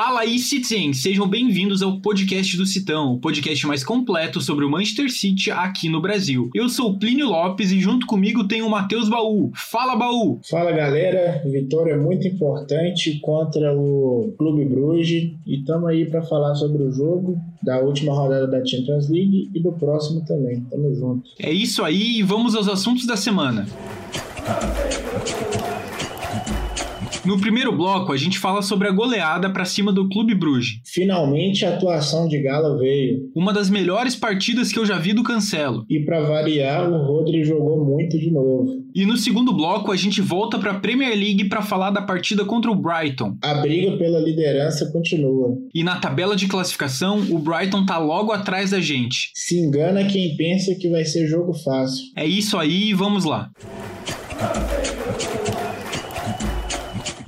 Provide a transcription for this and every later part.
Fala aí, Citizen! Sejam bem-vindos ao podcast do Citão, o podcast mais completo sobre o Manchester City aqui no Brasil. Eu sou o Plínio Lopes e junto comigo tem o Matheus Baú. Fala, Baú! Fala, galera! Vitória muito importante contra o Clube Bruges e estamos aí para falar sobre o jogo da última rodada da Champions League e do próximo também. Tamo junto. É isso aí e vamos aos assuntos da semana. No primeiro bloco, a gente fala sobre a goleada para cima do Clube Bruges. Finalmente a atuação de Gala veio. Uma das melhores partidas que eu já vi do Cancelo. E para variar, o Rodri jogou muito de novo. E no segundo bloco, a gente volta para a Premier League para falar da partida contra o Brighton. A briga pela liderança continua. E na tabela de classificação, o Brighton tá logo atrás da gente. Se engana quem pensa que vai ser jogo fácil. É isso aí, vamos lá.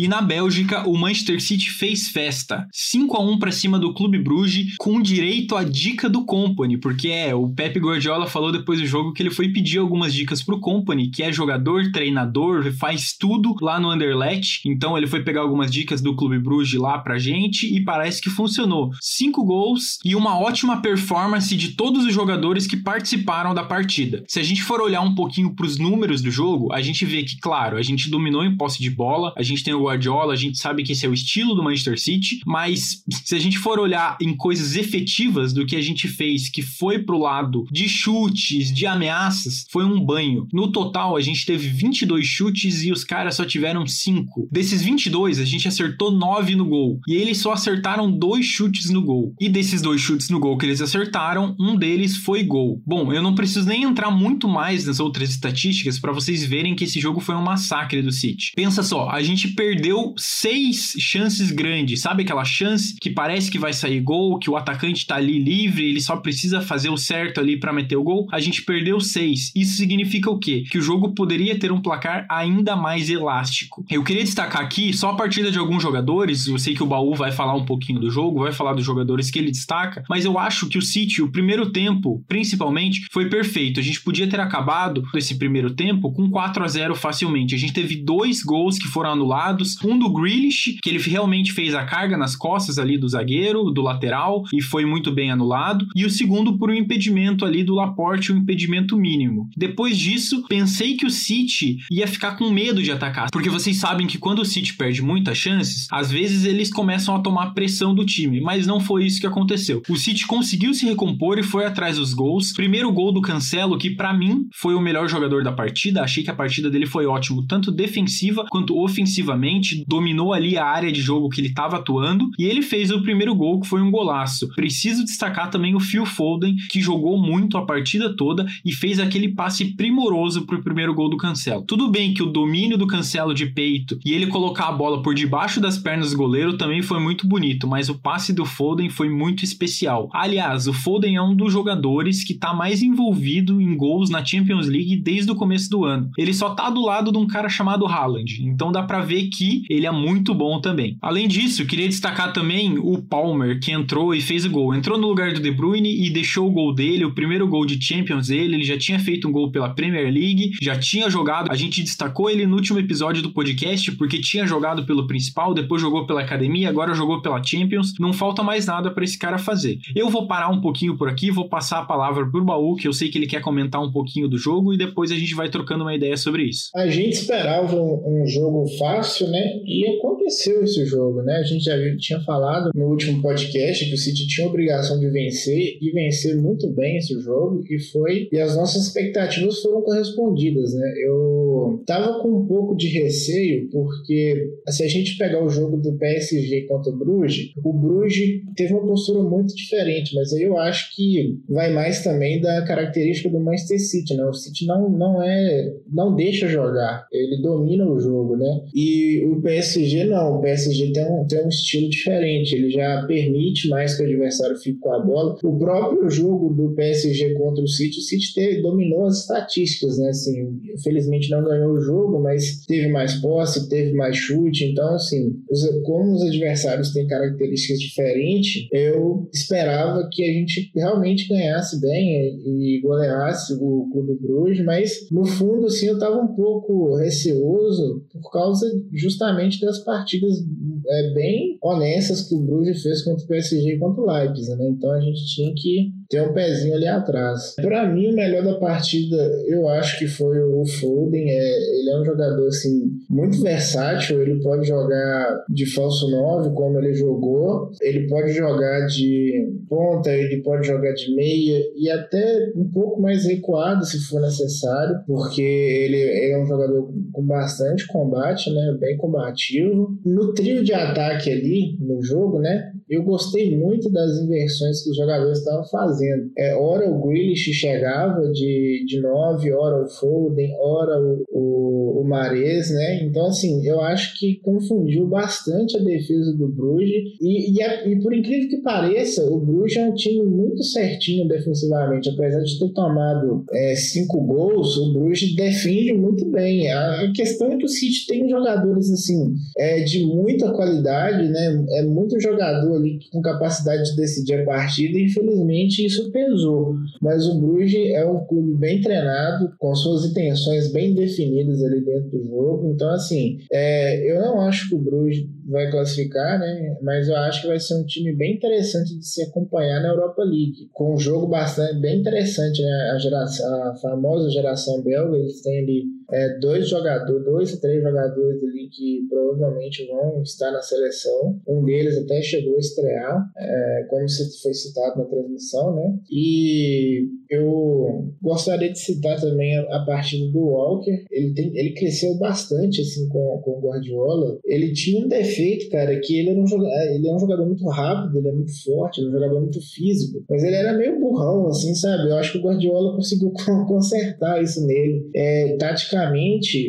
E na Bélgica, o Manchester City fez festa. 5 a 1 para cima do Clube Bruges, com direito à dica do Company, porque é, o Pep Guardiola falou depois do jogo que ele foi pedir algumas dicas pro Company, que é jogador, treinador, faz tudo lá no Anderlecht. Então ele foi pegar algumas dicas do Clube Bruges lá pra gente e parece que funcionou. Cinco gols e uma ótima performance de todos os jogadores que participaram da partida. Se a gente for olhar um pouquinho pros números do jogo, a gente vê que, claro, a gente dominou em posse de bola, a gente tem o Guardiola, a gente sabe que esse é o estilo do Manchester City, mas se a gente for olhar em coisas efetivas do que a gente fez, que foi pro lado de chutes, de ameaças, foi um banho. No total, a gente teve 22 chutes e os caras só tiveram 5. Desses 22, a gente acertou 9 no gol. E eles só acertaram dois chutes no gol. E desses dois chutes no gol que eles acertaram, um deles foi gol. Bom, eu não preciso nem entrar muito mais nas outras estatísticas para vocês verem que esse jogo foi um massacre do City. Pensa só, a gente perdeu perdeu seis chances grandes. Sabe aquela chance que parece que vai sair gol, que o atacante tá ali livre, ele só precisa fazer o certo ali para meter o gol? A gente perdeu seis. Isso significa o quê? Que o jogo poderia ter um placar ainda mais elástico. Eu queria destacar aqui só a partida de alguns jogadores. Eu sei que o Baú vai falar um pouquinho do jogo, vai falar dos jogadores que ele destaca, mas eu acho que o City, o primeiro tempo, principalmente, foi perfeito. A gente podia ter acabado esse primeiro tempo com 4 a 0 facilmente. A gente teve dois gols que foram anulados, um do Grealish, que ele realmente fez a carga nas costas ali do zagueiro, do lateral, e foi muito bem anulado. E o segundo por um impedimento ali do Laporte, um impedimento mínimo. Depois disso, pensei que o City ia ficar com medo de atacar, porque vocês sabem que quando o City perde muitas chances, às vezes eles começam a tomar pressão do time, mas não foi isso que aconteceu. O City conseguiu se recompor e foi atrás dos gols. Primeiro gol do Cancelo, que para mim foi o melhor jogador da partida, achei que a partida dele foi ótimo, tanto defensiva quanto ofensivamente dominou ali a área de jogo que ele estava atuando e ele fez o primeiro gol, que foi um golaço. Preciso destacar também o Phil Foden, que jogou muito a partida toda e fez aquele passe primoroso pro primeiro gol do Cancelo. Tudo bem que o domínio do Cancelo de peito e ele colocar a bola por debaixo das pernas do goleiro também foi muito bonito, mas o passe do Foden foi muito especial. Aliás, o Foden é um dos jogadores que está mais envolvido em gols na Champions League desde o começo do ano. Ele só tá do lado de um cara chamado Haaland, então dá para ver que ele é muito bom também. Além disso, queria destacar também o Palmer, que entrou e fez o gol. Entrou no lugar do De Bruyne e deixou o gol dele, o primeiro gol de Champions dele. Ele já tinha feito um gol pela Premier League, já tinha jogado. A gente destacou ele no último episódio do podcast porque tinha jogado pelo principal, depois jogou pela academia, agora jogou pela Champions. Não falta mais nada para esse cara fazer. Eu vou parar um pouquinho por aqui, vou passar a palavra pro Baú, que eu sei que ele quer comentar um pouquinho do jogo e depois a gente vai trocando uma ideia sobre isso. A gente esperava um, um jogo fácil, né? E aconteceu esse jogo, né? A gente já tinha falado no último podcast que o City tinha a obrigação de vencer e vencer muito bem esse jogo e foi e as nossas expectativas foram correspondidas, né? Eu tava com um pouco de receio porque se a gente pegar o jogo do PSG contra o Bruges, o Bruges teve uma postura muito diferente, mas aí eu acho que vai mais também da característica do Manchester City, né? O City não não é não deixa jogar, ele domina o jogo, né? E E o PSG não, o PSG tem um, tem um estilo diferente, ele já permite mais que o adversário fique com a bola. O próprio jogo do PSG contra o City, o City teve, dominou as estatísticas, né? Assim, infelizmente não ganhou o jogo, mas teve mais posse, teve mais chute. Então, assim, os, como os adversários têm características diferentes, eu esperava que a gente realmente ganhasse bem e goleasse o Clube Bruges, mas no fundo, assim, eu estava um pouco receoso por causa justamente das partidas é, bem honestas que o Bruges fez contra o PSG e contra o Leipzig, né? Então a gente tinha que ter um pezinho ali atrás. Para mim, o melhor da partida, eu acho que foi o Foden. É, ele é um jogador assim muito versátil. Ele pode jogar de falso 9, como ele jogou. Ele pode jogar de ponta, ele pode jogar de meia e até um pouco mais recuado se for necessário, porque ele, ele é um jogador com bastante combate, né? Bem combativo. No trio de ataque ali no jogo, né? Eu gostei muito das inversões que os jogadores estavam fazendo. É, ora o Grealish chegava de, de 9, ora o Foden, ora o, o, o Mares, né? Então, assim, eu acho que confundiu bastante a defesa do Bruges. E, e, a, e por incrível que pareça, o Bruges é um time muito certinho defensivamente. Apesar de ter tomado é, cinco gols, o Bruges defende muito bem. A questão é que o City tem jogadores, assim, é, de muita qualidade, né? É muito jogador com capacidade de decidir a partida, e infelizmente isso pesou. Mas o Bruges é um clube bem treinado, com suas intenções bem definidas ali dentro do jogo. Então, assim, é, eu não acho que o Bruges vai classificar, né? Mas eu acho que vai ser um time bem interessante de se acompanhar na Europa League, com um jogo bastante bem interessante, né? A, geração, a famosa geração belga, eles têm ali é, dois jogadores, dois três jogadores ali que provavelmente vão estar na seleção. Um deles até chegou a estrear, é, como foi citado na transmissão, né? E eu gostaria de citar também a, partida do Walker. Ele, tem, ele cresceu bastante assim com, com o Guardiola. Ele tinha um defeito, cara, que ele, era um jogador, ele é um jogador muito rápido, ele é muito forte, ele é um jogador muito físico, mas ele era meio burrão, assim, sabe? Eu acho que o Guardiola conseguiu consertar isso nele. É, taticamente,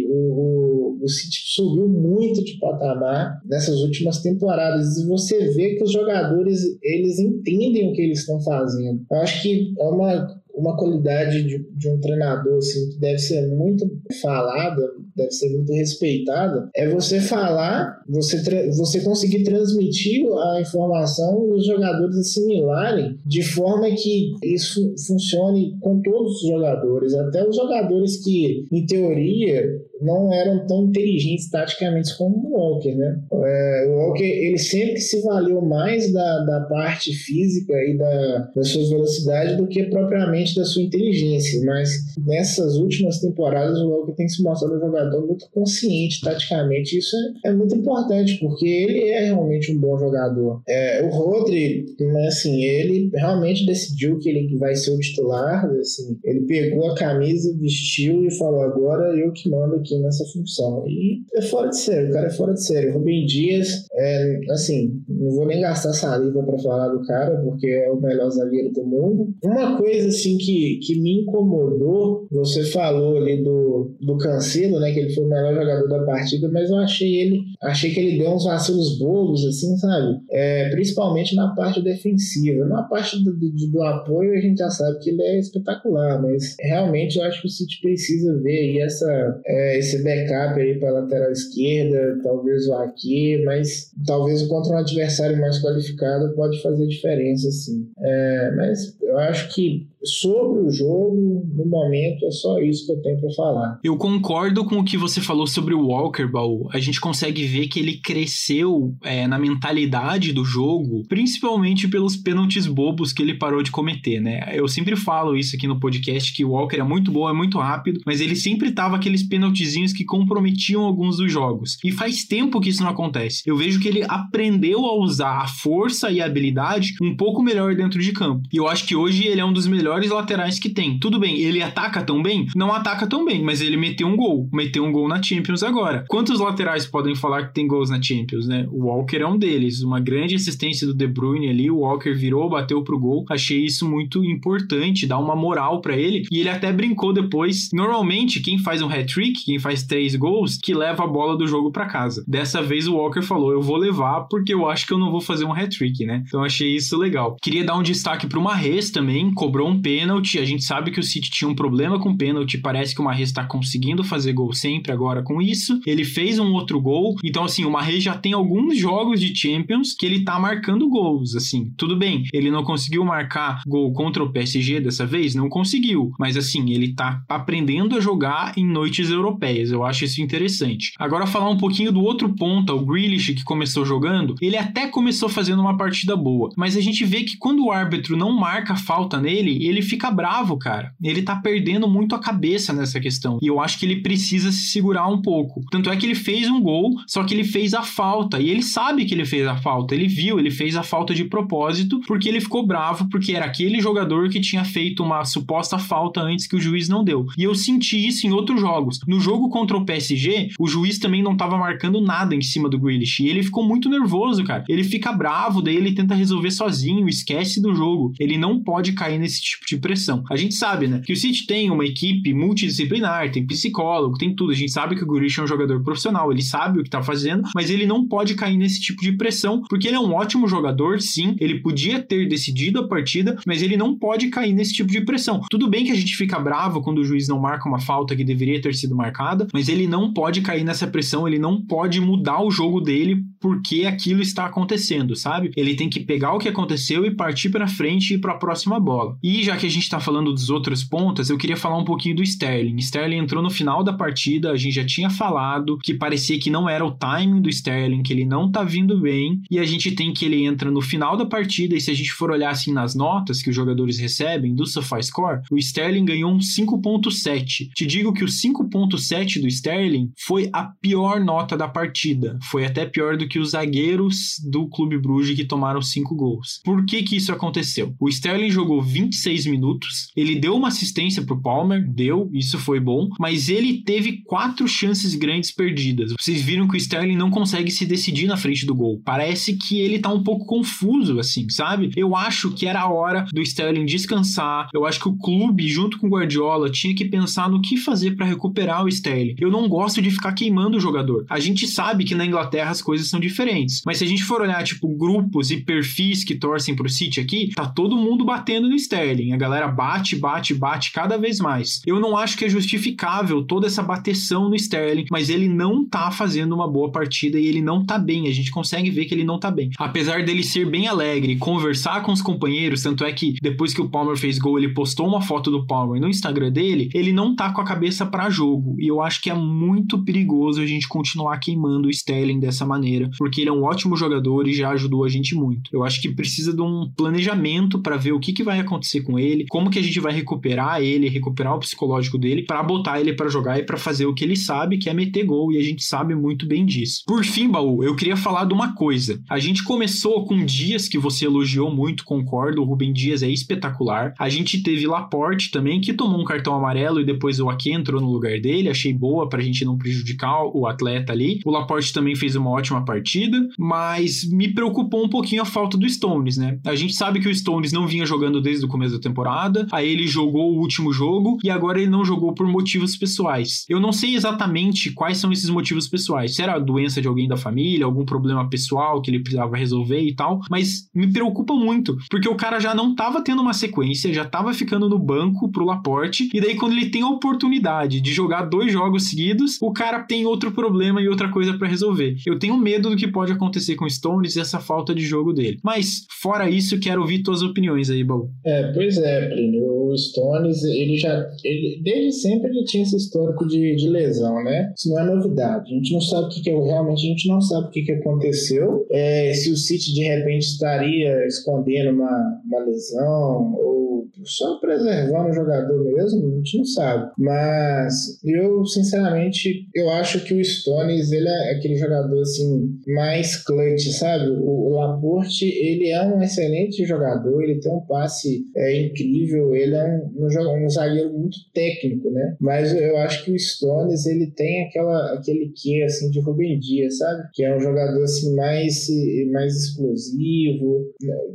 o, o, o City subiu muito de patamar nessas últimas temporadas e você vê que os jogadores eles entendem o que eles estão fazendo. Eu acho que é uma uma qualidade de, de, um treinador assim, que deve ser muito falada, deve ser muito respeitada, é você falar, você, você conseguir transmitir a informação e os jogadores assimilarem de forma que isso funcione com todos os jogadores, até os jogadores que, em teoria, não eram tão inteligentes taticamente como o Walker, né? É, o Walker, ele sempre se valeu mais da, da parte física e da, da sua velocidade do que propriamente da sua inteligência, mas nessas últimas temporadas o Walker tem se mostrado um jogador muito consciente taticamente, isso é, é muito importante, porque ele é realmente um bom jogador. É, o Rodri, né, assim, ele realmente decidiu que ele vai ser o titular, assim, ele pegou a camisa, vestiu e falou, agora eu que mando aqui nessa função. E é fora de série, o cara é fora de série. Rubem Dias, é, assim, não vou nem gastar saliva para falar do cara, porque é o melhor zagueiro do mundo. Uma coisa, assim, que, que me incomodou, você falou ali do, do Cancelo, né, que ele foi o melhor jogador da partida, mas eu achei ele, achei que ele deu uns vacilos bobos, assim, sabe? É, principalmente na parte defensiva. Na parte do, do, do apoio, a gente já sabe que ele é espetacular, mas realmente eu acho que o City precisa ver aí essa, é, esse backup aí para lateral esquerda, talvez o aqui, mas talvez contra um adversário mais qualificado pode fazer diferença, sim. É, mas eu acho que sobre o jogo, no momento, é só isso que eu tenho para falar. Eu concordo com o que você falou sobre o Walker, Baú. A gente consegue ver que ele cresceu é, na mentalidade do jogo, principalmente pelos pênaltis bobos que ele parou de cometer, né? Eu sempre falo isso aqui no podcast, que o Walker é muito bom, é muito rápido, mas ele sempre tava aqueles pênaltizinhos que comprometiam alguns dos jogos. E faz tempo que isso não acontece. Eu vejo que ele aprendeu a usar a força e a habilidade um pouco melhor dentro de campo. E eu acho que hoje ele é um dos melhores melhores laterais que tem. Tudo bem, ele ataca tão bem? Não ataca tão bem, mas ele meteu um gol. Meteu um gol na Champions agora. Quantos laterais podem falar que tem gols na Champions, né? O Walker é um deles. Uma grande assistência do De Bruyne ali, o Walker virou, bateu pro gol. Achei isso muito importante, dar uma moral para ele. E ele até brincou depois. Normalmente, quem faz um hat-trick, quem faz três gols, que leva a bola do jogo para casa. Dessa vez o Walker falou: "Eu vou levar porque eu acho que eu não vou fazer um hat-trick, né?" Então achei isso legal. Queria dar um destaque pro Marres também, cobrou um pênalti. A gente sabe que o City tinha um problema com pênalti, parece que o Marres tá conseguindo fazer gol sempre agora com isso. Ele fez um outro gol. Então assim, o Marres já tem alguns jogos de Champions que ele tá marcando gols, assim. Tudo bem, ele não conseguiu marcar gol contra o PSG dessa vez, não conseguiu, mas assim, ele tá aprendendo a jogar em noites europeias. Eu acho isso interessante. Agora falar um pouquinho do outro ponto, o Grealish que começou jogando, ele até começou fazendo uma partida boa, mas a gente vê que quando o árbitro não marca falta nele, ele fica bravo, cara. Ele tá perdendo muito a cabeça nessa questão. E eu acho que ele precisa se segurar um pouco. Tanto é que ele fez um gol, só que ele fez a falta. E ele sabe que ele fez a falta. Ele viu, ele fez a falta de propósito, porque ele ficou bravo, porque era aquele jogador que tinha feito uma suposta falta antes que o juiz não deu. E eu senti isso em outros jogos. No jogo contra o PSG, o juiz também não tava marcando nada em cima do Grealish. E ele ficou muito nervoso, cara. Ele fica bravo, daí ele tenta resolver sozinho, esquece do jogo. Ele não pode cair nesse tipo de pressão. A gente sabe, né, que o City tem uma equipe multidisciplinar, tem psicólogo, tem tudo. A gente sabe que o Grealish é um jogador profissional, ele sabe o que tá fazendo, mas ele não pode cair nesse tipo de pressão, porque ele é um ótimo jogador, sim, ele podia ter decidido a partida, mas ele não pode cair nesse tipo de pressão. Tudo bem que a gente fica bravo quando o juiz não marca uma falta que deveria ter sido marcada, mas ele não pode cair nessa pressão, ele não pode mudar o jogo dele porque aquilo está acontecendo, sabe? Ele tem que pegar o que aconteceu e partir para frente e para a próxima bola. E já que a gente está falando dos outros pontas, eu queria falar um pouquinho do Sterling. Sterling entrou no final da partida, a gente já tinha falado que parecia que não era o timing do Sterling, que ele não tá vindo bem, e a gente tem que ele entra no final da partida, e se a gente for olhar assim nas notas que os jogadores recebem do SofaScore, o Sterling ganhou um 5.7. Te digo que o 5.7 do Sterling foi a pior nota da partida. Foi até pior do que os zagueiros do Clube Bruges que tomaram 5 gols. Por que que isso aconteceu? O Sterling jogou 26 minutos, ele deu uma assistência pro Palmer, deu, isso foi bom, mas ele teve quatro chances grandes perdidas. Vocês viram que o Sterling não consegue se decidir na frente do gol. Parece que ele tá um pouco confuso, assim, sabe? Eu acho que era a hora do Sterling descansar. Eu acho que o clube, junto com o Guardiola, tinha que pensar no que fazer para recuperar o Sterling. Eu não gosto de ficar queimando o jogador. A gente sabe que na Inglaterra as coisas são diferentes, mas se a gente for olhar, tipo, grupos e perfis que torcem pro City aqui, tá todo mundo batendo no Sterling. A galera bate, bate, bate cada vez mais. Eu não acho que é justificável toda essa bateção no Sterling, mas ele não tá fazendo uma boa partida e ele não tá bem. A gente consegue ver que ele não tá bem. Apesar dele ser bem alegre, conversar com os companheiros, tanto é que depois que o Palmer fez gol, ele postou uma foto do Palmer no Instagram dele, ele não tá com a cabeça para jogo. E eu acho que é muito perigoso a gente continuar queimando o Sterling dessa maneira, porque ele é um ótimo jogador e já ajudou a gente muito. Eu acho que precisa de um planejamento para ver o que, que vai acontecer com ele, como que a gente vai recuperar ele, recuperar o psicológico dele, para botar ele para jogar e para fazer o que ele sabe, que é meter gol, e a gente sabe muito bem disso. Por fim, Baú, eu queria falar de uma coisa. A gente começou com Dias, que você elogiou muito, concordo, o Rubem Dias é espetacular. A gente teve Laporte também, que tomou um cartão amarelo e depois o Ake entrou no lugar dele, achei boa pra gente não prejudicar o atleta ali. O Laporte também fez uma ótima partida, mas me preocupou um pouquinho a falta do Stones, né? A gente sabe que o Stones não vinha jogando desde o começo da temporada, aí ele jogou o último jogo e agora ele não jogou por motivos pessoais. Eu não sei exatamente quais são esses motivos pessoais. Se era a doença de alguém da família, algum problema pessoal que ele precisava resolver e tal, mas me preocupa muito, porque o cara já não tava tendo uma sequência, já tava ficando no banco pro Laporte, e daí quando ele tem a oportunidade de jogar dois jogos seguidos, o cara tem outro problema e outra coisa para resolver. Eu tenho medo do que pode acontecer com o Stones e essa falta de jogo dele. Mas, fora isso, quero ouvir tuas opiniões aí, Baú. É, pois é, Plínio. O Stones, ele já. Ele, desde sempre ele tinha esse histórico de, de lesão, né? Isso não é novidade. A gente não sabe o que, que é. Realmente, a gente não sabe o que, que aconteceu. É, se o City de repente estaria escondendo uma, uma lesão, ou só preservando o jogador mesmo, a gente não sabe. Mas eu, sinceramente, eu acho que o Stones, ele é aquele jogador, assim, mais clutch, sabe? O, o Laporte, ele é um excelente jogador, ele tem um passe é, incrível, ele é um, um, um zagueiro muito técnico, né? Mas eu acho que o Stones, ele tem aquela, aquele quê, assim, de Rubem Dias, sabe? Que é um jogador, assim, mais, mais explosivo,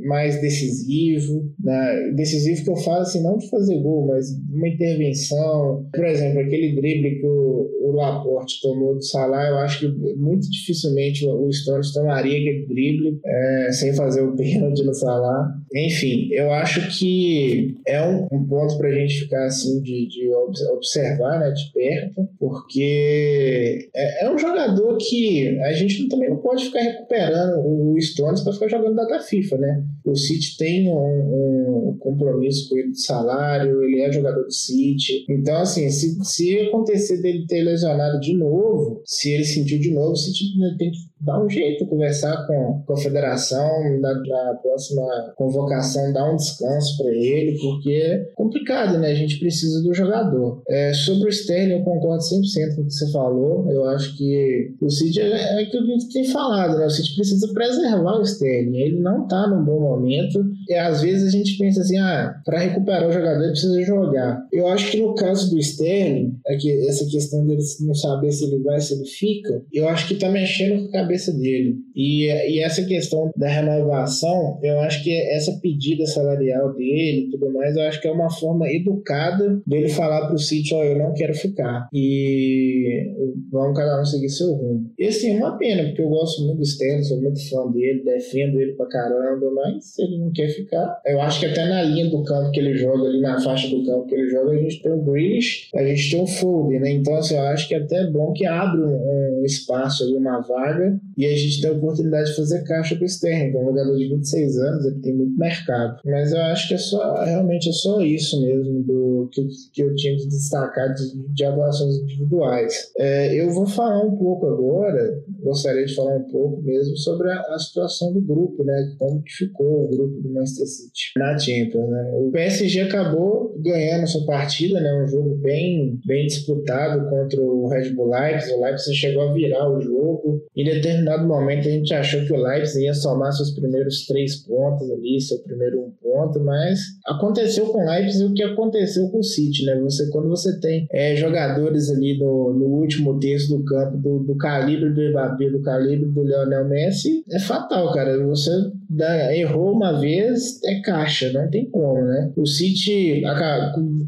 mais decisivo, né? decisivo que eu falo, assim, não de fazer gol, mas uma intervenção, por exemplo, aquele drible que o, o Laporte tomou do Salah, eu acho que muito dificilmente o Stones tomaria aquele drible é, sem fazer o pênalti no Salah. Enfim, eu acho que é um, um ponto para a gente ficar assim de, de observar né, de perto, porque é, é, um jogador que a gente também não pode ficar recuperando o Stones para ficar jogando data FIFA, né? O City tem um, um compromisso com ele de salário, ele é jogador do City. Então, assim, se, se acontecer dele ter lesionado de novo, se ele sentiu de novo, o City tem que dar um jeito, conversar com, com a federação, na, na próxima convocação, dar um descanso para ele, porque é complicado, né? A gente precisa do jogador. É, sobre o Sterling, eu concordo 100% com o que você falou. Eu acho que o City é, é aquilo que a gente tem falado, né? O City precisa preservar o Sterling. Ele não está num bom momento. E às vezes a gente pensa assim, ah, para recuperar o jogador precisa jogar. Eu acho que no caso do Sterling, é que essa questão dele não saber se ele vai, se ele fica, eu acho que tá mexendo com a cabeça dele. E, e essa questão da renovação, eu acho que essa pedida salarial dele e tudo mais, eu acho que é uma forma educada dele falar pro City, ó, oh, eu não quero ficar. E vamos cada um seguir seu rumo. E assim, é uma pena, porque eu gosto muito do Sterling, sou muito fã dele, defendo ele pra caramba, mas se ele não quer ficar, eu acho que até na linha do campo que ele joga, ali na faixa do campo que ele joga, a gente tem o Grealish, a gente tem o Foden, né? Então, assim, eu acho que é até bom que abre um, espaço uma vaga, e a gente tem a oportunidade de fazer caixa com o Sterling, que é um jogador de 26 anos, ele tem muito mercado. Mas eu acho que é só, realmente é só isso mesmo do que, que eu tinha que destacar de, de atuações individuais. É, eu vou falar um pouco agora, gostaria de falar um pouco mesmo sobre a, a situação do grupo, né? Como que ficou o grupo do Manchester City na Champions, né? O PSG acabou ganhando sua partida, né? Um jogo bem, bem disputado contra o Red Bull Leipzig. O Leipzig chegou a virar o jogo. Em determinado momento a gente achou que o Leipzig ia somar seus primeiros três pontos ali, seu primeiro um ponto, mas aconteceu com o Leipzig o que aconteceu com o City, né? Você, quando você tem é, jogadores ali no, no último terço do campo do, do calibre do Mbappé, do calibre do Lionel Messi, é fatal, cara. Você dá, errou uma vez, é caixa, não tem como, né? O City,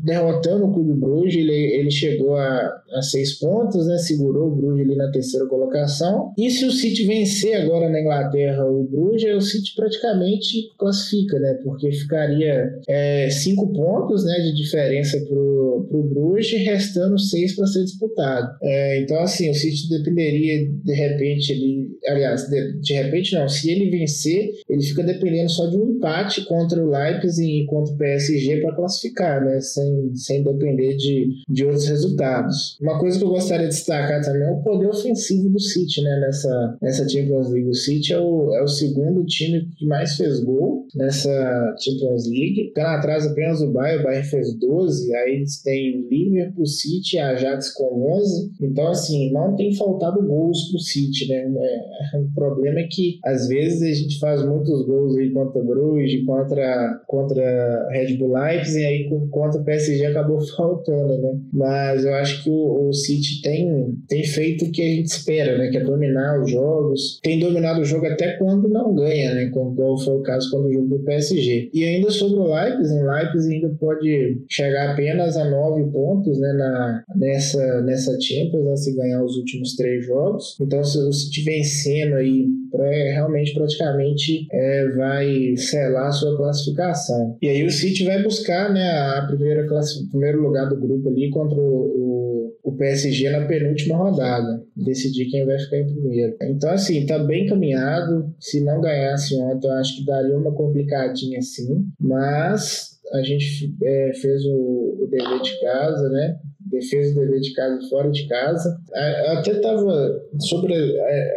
derrotando o Clube Bruges, ele, ele chegou a, a seis pontos, né? Segurou o Bruges ali na terceira colocação. E se o City vencer agora na Inglaterra o Bruges, o City praticamente classifica, né? Porque ficaria é, cinco pontos né, de diferença pro, pro Bruges, restando seis para ser disputado. É, então, assim, o City dependeria de repente ali, aliás, de, de repente não, se ele vencer, ele fica dependendo só de um empate contra o Leipzig e contra o PSG para classificar, né? Sem, sem depender de, de outros resultados. Uma coisa que eu gostaria de destacar também é o poder ofensivo do City, né? Nessa, nessa Champions League. O City é o, é o segundo time que mais fez gol nessa Champions League. Ficando atrás apenas o Bayern, o Bayern fez 12, aí eles têm Liverpool, City e Ajax com 11. Então, assim, não tem faltado gols pro City, né? É, o problema é que às vezes a gente faz muitos gols aí contra Bruges, contra, contra Red Bull Leipzig, e aí contra o PSG acabou faltando, né? Mas eu acho que o, o City tem, tem feito o que a gente espera, né? Que é dominar os jogos. Tem dominado o jogo até quando não ganha, né? Como foi o caso quando o jogo do PSG. E ainda sobre o Leipzig, o Leipzig ainda pode chegar apenas a nove pontos, né? Na, nessa, nessa Champions, né, se ganhar os últimos três jogos. Então, se o City vencendo aí, pra, realmente praticamente é, vai selar a sua classificação. E aí o City vai buscar né, a primeira classe, o primeiro lugar do grupo ali contra o, o, PSG na penúltima rodada. Decidir quem vai ficar em primeiro. Então, assim, tá bem caminhado. Se não ganhasse ontem, eu acho que daria uma complicadinha assim. Mas a gente é, fez o, o dever de casa, né? Defesa do dever de casa fora de casa. Eu até tava sobre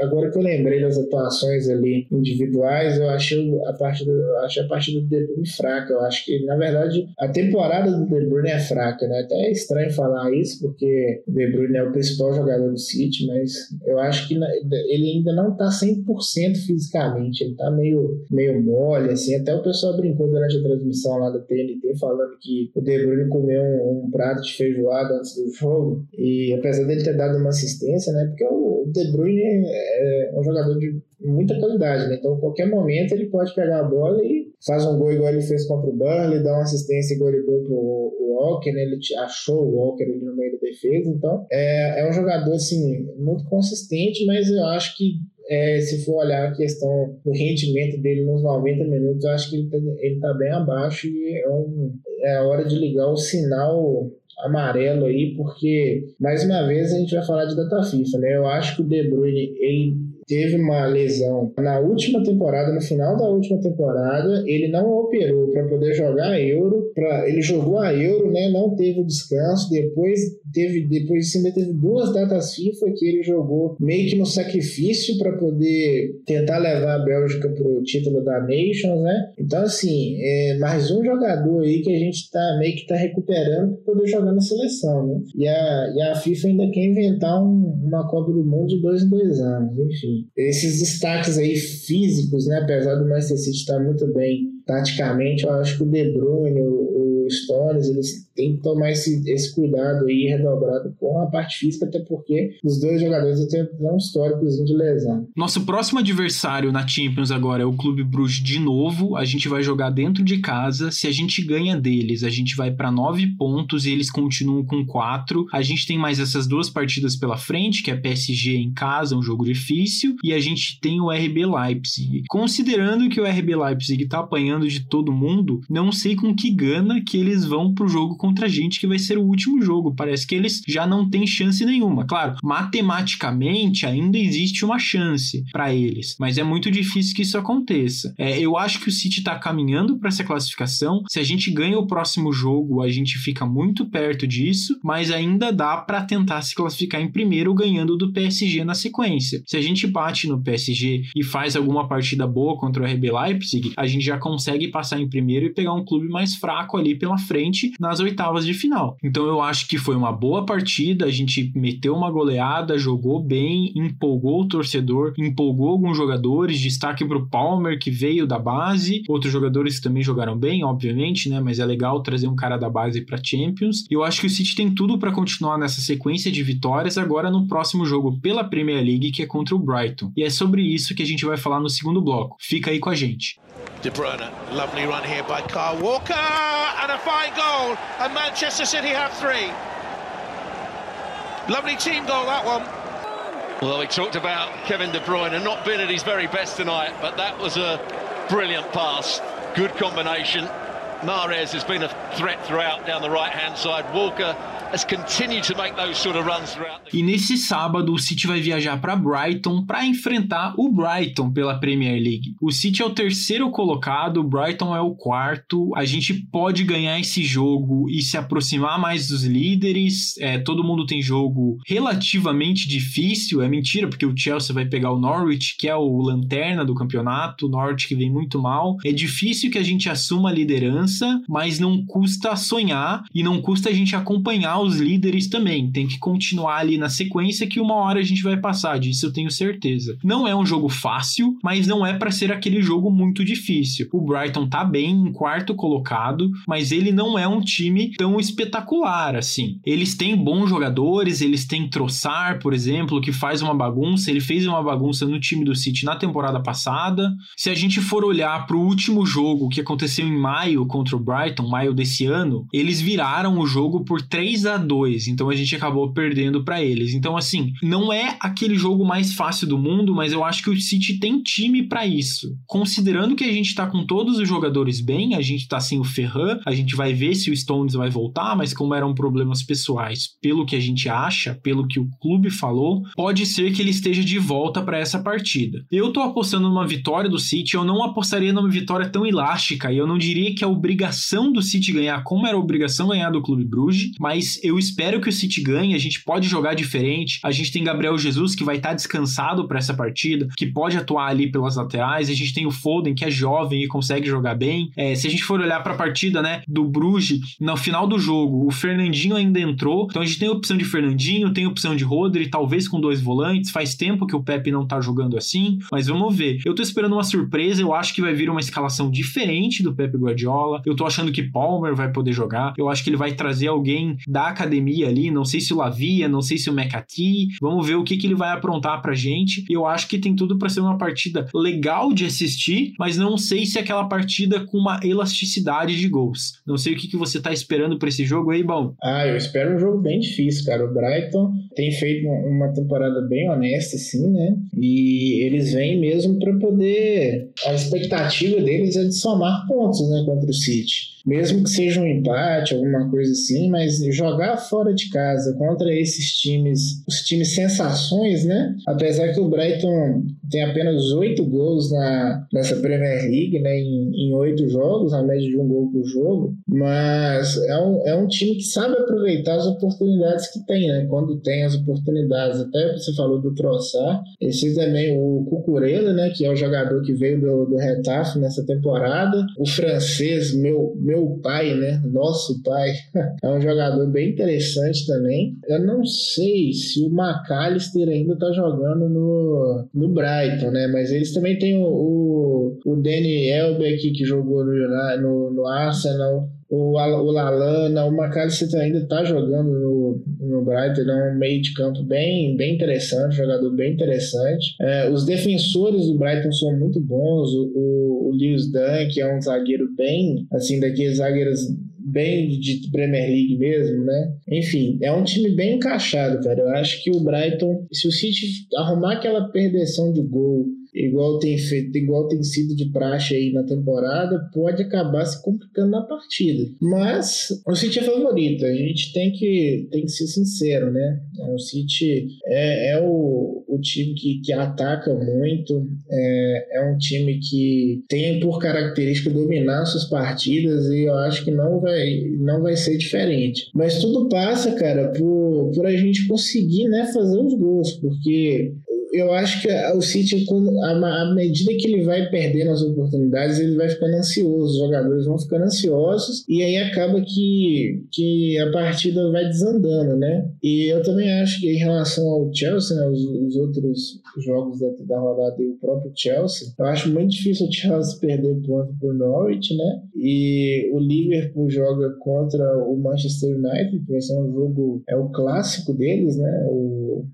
agora que eu lembrei das atuações ali individuais, eu achei a partida, eu achei a partida do De Bruyne fraca. Eu acho que na verdade a temporada do De Bruyne é fraca, né? Até é estranho falar isso porque o De Bruyne é o principal jogador do City, mas eu acho que ele ainda não tá 100% fisicamente, ele tá meio meio mole assim. Até o pessoal brincou durante a transmissão lá da TNT falando que o De Bruyne comeu um, um prato de feijoada antes do jogo e apesar dele ter dado uma assistência, né? Porque o De Bruyne é, um jogador de muita qualidade, né? Então, a qualquer momento ele pode pegar a bola e faz um gol igual ele fez contra o Burnley, dá uma assistência igual ele deu pro Walker, né? Ele achou o Walker ali no meio da defesa. Então, é, é um jogador, assim, muito consistente, mas eu acho que é, se for olhar a questão do rendimento dele nos 90 minutos, eu acho que ele está tá bem abaixo e é, um, é a hora de ligar o sinal amarelo aí, porque mais uma vez a gente vai falar de data FIFA, né? Eu acho que o De Bruyne ele teve uma lesão na última temporada, no final da última temporada, ele não operou para poder jogar a Euro, pra, ele jogou a Euro, né? Não teve descanso, depois teve depois ainda teve duas datas FIFA que ele jogou meio que no sacrifício para poder tentar levar a Bélgica para o título da Nations, né? Então assim, é mais um jogador aí que a gente tá meio que tá recuperando para poder jogar na seleção, né? E a, e a FIFA ainda quer inventar um, uma Copa do Mundo de dois em dois anos, enfim. Esses destaques aí físicos, né? Apesar do Manchester City estar muito bem taticamente, eu acho que o De Bruyne, o, o Stones, eles tem que tomar esse, esse cuidado aí redobrado com a parte física, até porque os dois jogadores têm um histórico de lesão. Nosso próximo adversário na Champions agora é o Clube Bruges de novo. A gente vai jogar dentro de casa. Se a gente ganha deles, a gente vai para nove pontos e eles continuam com quatro. A gente tem mais essas duas partidas pela frente, que é PSG em casa, um jogo difícil, e a gente tem o RB Leipzig. Considerando que o RB Leipzig tá apanhando de todo mundo, não sei com que gana que eles vão pro jogo contra a gente, que vai ser o último jogo. Parece que eles já não têm chance nenhuma. Claro, matematicamente ainda existe uma chance para eles, mas é muito difícil que isso aconteça. É, eu acho que o City está caminhando para essa classificação. Se a gente ganha o próximo jogo, a gente fica muito perto disso, mas ainda dá para tentar se classificar em primeiro ganhando do PSG na sequência. Se a gente bate no PSG e faz alguma partida boa contra o RB Leipzig, a gente já consegue passar em primeiro e pegar um clube mais fraco ali pela frente nas de final. Então eu acho que foi uma boa partida, a gente meteu uma goleada, jogou bem, empolgou o torcedor, empolgou alguns jogadores, destaque para o Palmer que veio da base, outros jogadores que também jogaram bem, obviamente, né? Mas é legal trazer um cara da base para Champions. Eu acho que o City tem tudo para continuar nessa sequência de vitórias agora no próximo jogo pela Premier League, que é contra o Brighton. E é sobre isso que a gente vai falar no segundo bloco. Fica aí com a gente. De Bruyne, lovely run here by Carl Walker, and a fine goal, and Manchester City have three. Lovely team goal, that one. Well, we talked about Kevin De Bruyne and not being at his very best tonight, but that was a brilliant pass. Good combination. Mares has been a threat throughout down the right-hand side. Walker E nesse sábado, o City vai viajar para Brighton para enfrentar o Brighton pela Premier League. O City é o terceiro colocado, o Brighton é o quarto. A gente pode ganhar esse jogo e se aproximar mais dos líderes. É, todo mundo tem jogo relativamente difícil. É mentira, porque o Chelsea vai pegar o Norwich, que é o lanterna do campeonato. O Norwich que vem muito mal. É difícil que a gente assuma a liderança, mas não custa sonhar e não custa a gente acompanhar os líderes também. Tem que continuar ali na sequência que uma hora a gente vai passar, disso eu tenho certeza. Não é um jogo fácil, mas não é para ser aquele jogo muito difícil. O Brighton tá bem em quarto colocado, mas ele não é um time tão espetacular assim. Eles têm bons jogadores, eles têm Troçar, por exemplo, que faz uma bagunça. Ele fez uma bagunça no time do City na temporada passada. Se a gente for olhar para o último jogo que aconteceu em maio contra o Brighton, maio desse ano, eles viraram o jogo por 3 a a 2, então a gente acabou perdendo para eles. Então assim, não é aquele jogo mais fácil do mundo, mas eu acho que o City tem time para isso. Considerando que a gente tá com todos os jogadores bem, a gente tá sem o Ferran, a gente vai ver se o Stones vai voltar, mas como eram problemas pessoais, pelo que a gente acha, pelo que o clube falou, pode ser que ele esteja de volta para essa partida. Eu tô apostando numa vitória do City, eu não apostaria numa vitória tão elástica, e eu não diria que é obrigação do City ganhar como era a obrigação ganhar do Clube Bruges, mas Eu espero que o City ganhe, a gente pode jogar diferente. A gente tem Gabriel Jesus que vai estar tá descansado para essa partida, que pode atuar ali pelas laterais. A gente tem o Foden que é jovem e consegue jogar bem. É, se a gente for olhar para a partida, né, do Bruges, no final do jogo, o Fernandinho ainda entrou. Então a gente tem a opção de Fernandinho, tem a opção de Rodri, talvez com dois volantes. Faz tempo que o Pepe não tá jogando assim, mas vamos ver. Eu tô esperando uma surpresa, eu acho que vai vir uma escalação diferente do Pepe Guardiola. Eu tô achando que Palmer vai poder jogar. Eu acho que ele vai trazer alguém da academia ali, não sei se o Lavia, não sei se o McAtee. Vamos ver o que, que ele vai aprontar pra gente. Eu acho que tem tudo para ser uma partida legal de assistir, mas não sei se é aquela partida com uma elasticidade de gols. Não sei o que, que você tá esperando para esse jogo aí, bom. Ah, eu espero um jogo bem difícil, cara. O Brighton tem feito uma temporada bem honesta, sim, né? E eles vêm mesmo para poder. A expectativa deles é de somar pontos, né, contra o City mesmo que seja um empate, alguma coisa assim, mas jogar fora de casa contra esses times, os times sensações, né? Apesar que o Brighton tem apenas oito gols na, nessa Premier League, né? Em oito jogos, a média de um gol por jogo, mas é um, é um time que sabe aproveitar as oportunidades que tem, né? Quando tem as oportunidades, até você falou do Troçar, esse também o Cucurella, né? Que é o jogador que veio do, do Retafe nessa temporada, o francês, meu meu pai, né? Nosso pai, é um jogador bem interessante também. Eu não sei se o McAllister ainda tá jogando no, no Brighton, né? Mas eles também têm o, o, o Danny Elbeck que jogou no, no, no Arsenal o, o Lalana, o McAllister ainda está jogando no, no Brighton, é um meio de campo bem, bem interessante, jogador bem interessante. É, os defensores do Brighton são muito bons, o, o, o Lewis Dunn, que é um zagueiro bem, assim, daqueles zagueiros bem de Premier League mesmo, né? Enfim, é um time bem encaixado, cara. Eu acho que o Brighton, se o City arrumar aquela perdição de gol igual tem feito, igual tem sido de praxe aí na temporada, pode acabar se complicando na partida. Mas o City é favorito, a gente tem que, tem que ser sincero, né? O City é, é o, o time que, que ataca muito, é, é um time que tem por característica dominar suas partidas e eu acho que não vai, não vai ser diferente. Mas tudo passa, cara, por, por a gente conseguir né, fazer os gols, porque eu acho que o City, à medida que ele vai perdendo as oportunidades, ele vai ficando ansioso, os jogadores vão ficando ansiosos, e aí acaba que, que a partida vai desandando, né? E eu também acho que em relação ao Chelsea, né, os, os outros jogos da, da rodada e o próprio Chelsea, eu acho muito difícil o Chelsea perder ponto pro Norwich, né? E o Liverpool joga contra o Manchester United, que vai ser um jogo, é o clássico deles, né? O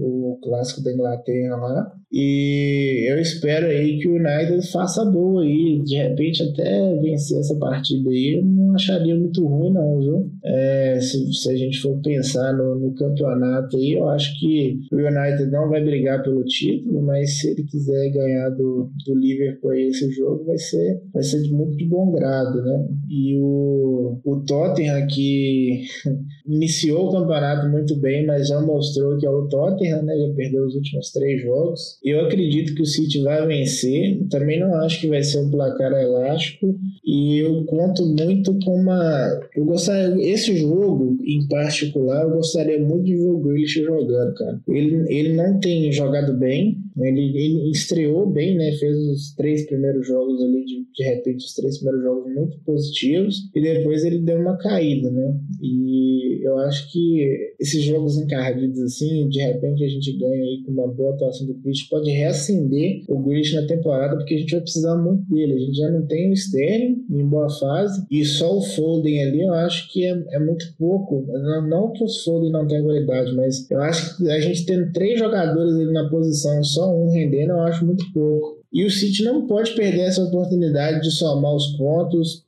o clássico da Inglaterra lá. E eu espero aí que o United faça boa aí, de repente até vencer essa partida aí, eu não acharia muito ruim não, viu? É, se, se, a gente for pensar no, no, campeonato aí, eu acho que o United não vai brigar pelo título, mas se ele quiser ganhar do, do Liverpool aí esse jogo, vai ser, vai ser de muito bom grado, né? E o, o Tottenham que iniciou o campeonato muito bem, mas já mostrou que é o Tottenham, né? Já perdeu os últimos três jogos. Eu acredito que o City vai vencer. Também não acho que vai ser um placar elástico. E eu conto muito com uma. Eu gostaria. Esse jogo, em particular, eu gostaria muito de ver o Grealish jogando, cara. Ele, ele não tem jogado bem. Ele, ele estreou bem, né? Fez os três primeiros jogos ali, de, de repente, os três primeiros jogos muito positivos. E depois ele deu uma caída, né? E eu acho que esses jogos encardidos assim, de repente a gente ganha aí com uma boa atuação do Pode reacender o Grealish na temporada, porque a gente vai precisar muito dele. A gente já não tem o Sterling em boa fase, e só o Foden ali eu acho que é, é muito pouco. Não, não que os Foden não tenham qualidade, mas eu acho que a gente tendo três jogadores ali na posição, só um rendendo, eu acho muito pouco. E o City não pode perder essa oportunidade de somar os pontos,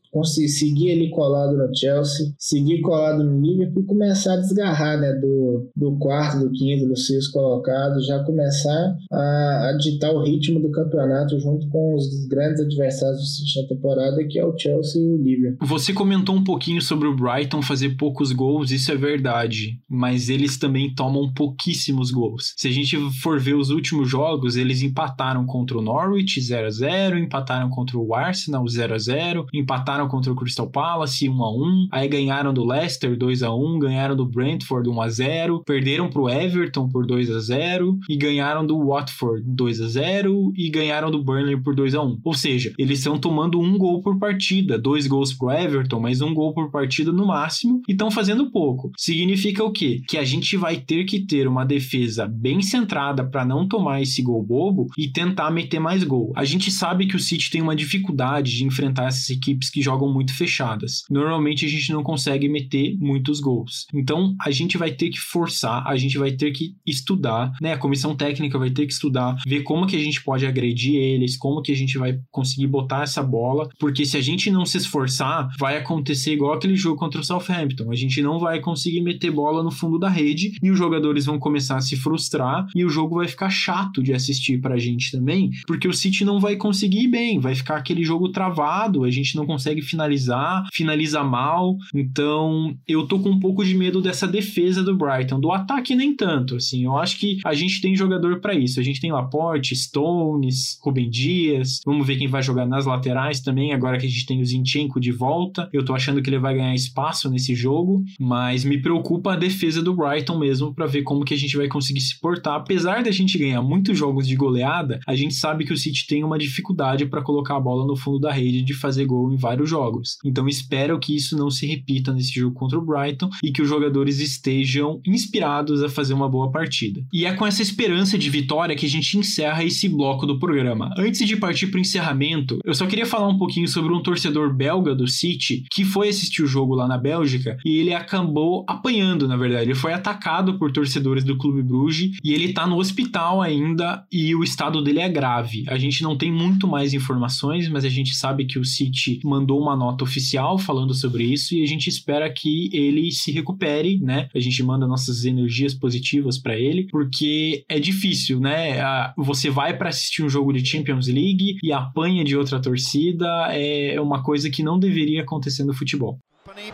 seguir ali colado no Chelsea, seguir colado no Liverpool e começar a desgarrar né, do, do quarto, do quinto, do sexto colocado, já começar a, a ditar o ritmo do campeonato junto com os grandes adversários do City na temporada, que é o Chelsea e o Liverpool. Você comentou um pouquinho sobre o Brighton fazer poucos gols, isso é verdade, mas eles também tomam pouquíssimos gols. Se a gente for ver os últimos jogos, eles empataram contra o Norwich 0 a 0, empataram contra o Arsenal 0 a 0, empataram empataram contra o Crystal Palace 1 a 1, aí ganharam do Leicester 2 a 1, ganharam do Brentford 1 a 0, perderam pro Everton por 2 a 0 e ganharam do Watford 2 a 0 e ganharam do Burnley por 2 a 1. Ou seja, eles estão tomando um gol por partida, dois gols pro Everton, mas um gol por partida no máximo e estão fazendo pouco. Significa o quê? Que a gente vai ter que ter uma defesa bem centrada para não tomar esse gol bobo e tentar meter mais gol. A gente sabe que o City tem uma dificuldade de enfrentar essas equipes que jogam muito fechadas. Normalmente a gente não consegue meter muitos gols. Então a gente vai ter que forçar, a gente vai ter que estudar, né? A comissão técnica vai ter que estudar, ver como que a gente pode agredir eles, como que a gente vai conseguir botar essa bola, porque se a gente não se esforçar, vai acontecer igual aquele jogo contra o Southampton. A gente não vai conseguir meter bola no fundo da rede e os jogadores vão começar a se frustrar e o jogo vai ficar chato de assistir pra gente também, porque o City não vai conseguir ir bem, vai ficar aquele jogo travado, a gente não consegue finalizar, finaliza mal. Então, eu tô com um pouco de medo dessa defesa do Brighton, do ataque nem tanto, assim. Eu acho que a gente tem jogador para isso. A gente tem Laporte, Stones, Rubem Dias. Vamos ver quem vai jogar nas laterais também, agora que a gente tem o Zinchenko de volta. Eu tô achando que ele vai ganhar espaço nesse jogo, mas me preocupa a defesa do Brighton mesmo para ver como que a gente vai conseguir se portar. Apesar da gente ganhar muitos jogos de goleada, a gente sabe que o City tem uma dificuldade para colocar a bola no fundo da rede de fazer gol em vários jogos. Então espero que isso não se repita nesse jogo contra o Brighton e que os jogadores estejam inspirados a fazer uma boa partida. E é com essa esperança de vitória que a gente encerra esse bloco do programa. Antes de partir para o encerramento, eu só queria falar um pouquinho sobre um torcedor belga do City que foi assistir o jogo lá na Bélgica e ele acabou apanhando, na verdade. Ele foi atacado por torcedores do Clube Bruges e ele tá no hospital ainda e o estado dele é grave. A gente não tem muito mais informações, mas a gente sabe que o City mandou uma nota oficial falando sobre isso e a gente espera que ele se recupere, né? A gente manda nossas energias positivas para ele, porque é difícil, né? Você vai para assistir um jogo de Champions League e apanha de outra torcida, é uma coisa que não deveria acontecer no futebol.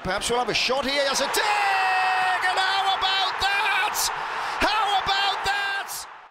Perhaps we'll have a shot here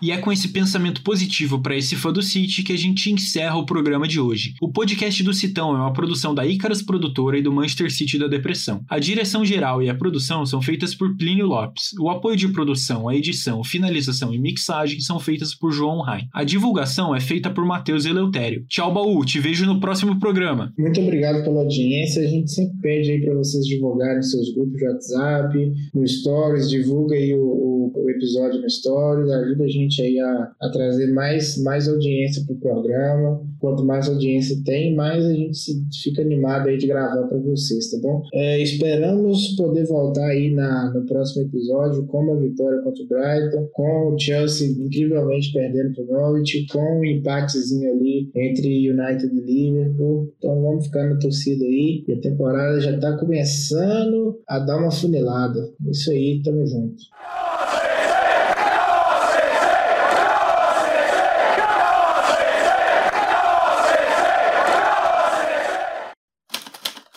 E é com esse pensamento positivo para esse fã do City que a gente encerra o programa de hoje. O podcast do Citão é uma produção da Icarus Produtora e do Manchester City da Depressão. A direção geral e a produção são feitas por Plínio Lopes. O apoio de produção, a edição, finalização e mixagem são feitas por João Rain. A divulgação é feita por Matheus Eleutério. Tchau, Baú, te vejo no próximo programa. Muito obrigado pela audiência. A gente sempre pede aí para vocês divulgarem seus grupos de WhatsApp, no Stories, divulga aí o, o, o episódio no Stories, ajuda a gente gente aí a, a trazer mais, mais audiência para o programa. Quanto mais audiência tem, mais a gente se, fica animado aí de gravar para vocês, tá bom? É, esperamos poder voltar aí na, no próximo episódio com uma vitória contra o Brighton, com o Chelsea incrivelmente perdendo para o Norwich, com um empatezinho ali entre United e Liverpool. Então vamos ficar na torcida aí. E a temporada já está começando a dar uma funilada. Isso aí, tamo junto.